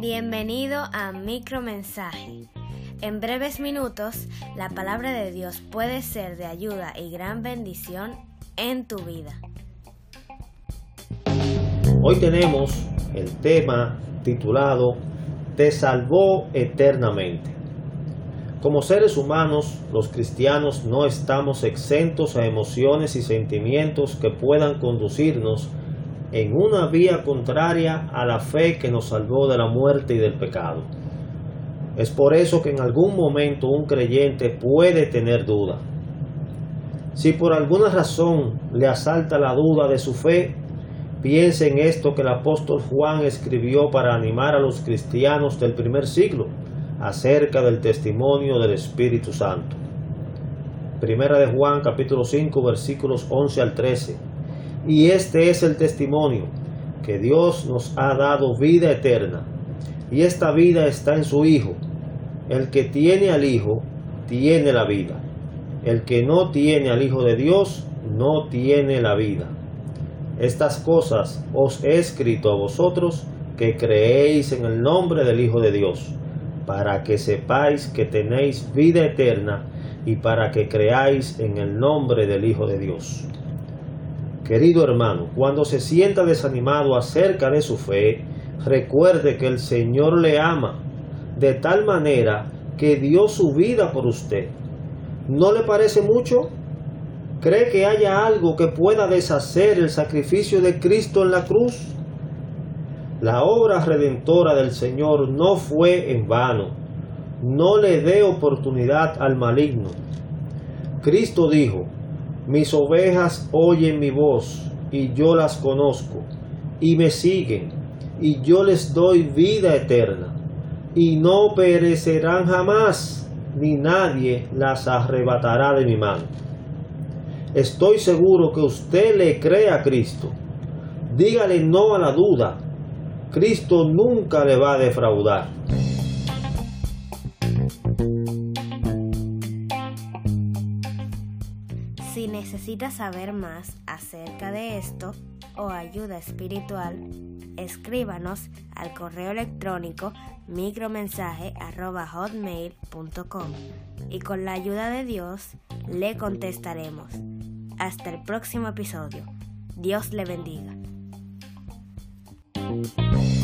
Bienvenido a Micromensaje. En breves minutos, la palabra de Dios puede ser de ayuda y gran bendición en tu vida. Hoy tenemos el tema titulado Te salvó eternamente. Como seres humanos, los cristianos no estamos exentos a emociones y sentimientos que puedan conducirnos en una vía contraria a la fe que nos salvó de la muerte y del pecado. Es por eso que en algún momento un creyente puede tener duda. Si por alguna razón le asalta la duda de su fe, piense en esto que el apóstol Juan escribió para animar a los cristianos del primer siglo acerca del testimonio del Espíritu Santo. Primera de Juan capítulo 5 versículos 11 al 13 y este es el testimonio, que Dios nos ha dado vida eterna, y esta vida está en su Hijo. El que tiene al Hijo, tiene la vida. El que no tiene al Hijo de Dios, no tiene la vida. Estas cosas os he escrito a vosotros que creéis en el nombre del Hijo de Dios, para que sepáis que tenéis vida eterna y para que creáis en el nombre del Hijo de Dios. Querido hermano, cuando se sienta desanimado acerca de su fe, recuerde que el Señor le ama de tal manera que dio su vida por usted. ¿No le parece mucho? ¿Cree que haya algo que pueda deshacer el sacrificio de Cristo en la cruz? La obra redentora del Señor no fue en vano. No le dé oportunidad al maligno. Cristo dijo, mis ovejas oyen mi voz y yo las conozco y me siguen y yo les doy vida eterna y no perecerán jamás ni nadie las arrebatará de mi mano. Estoy seguro que usted le cree a Cristo. Dígale no a la duda. Cristo nunca le va a defraudar. Si necesitas saber más acerca de esto o ayuda espiritual, escríbanos al correo electrónico micromensaje.hotmail.com y con la ayuda de Dios le contestaremos. Hasta el próximo episodio. Dios le bendiga. Thank you.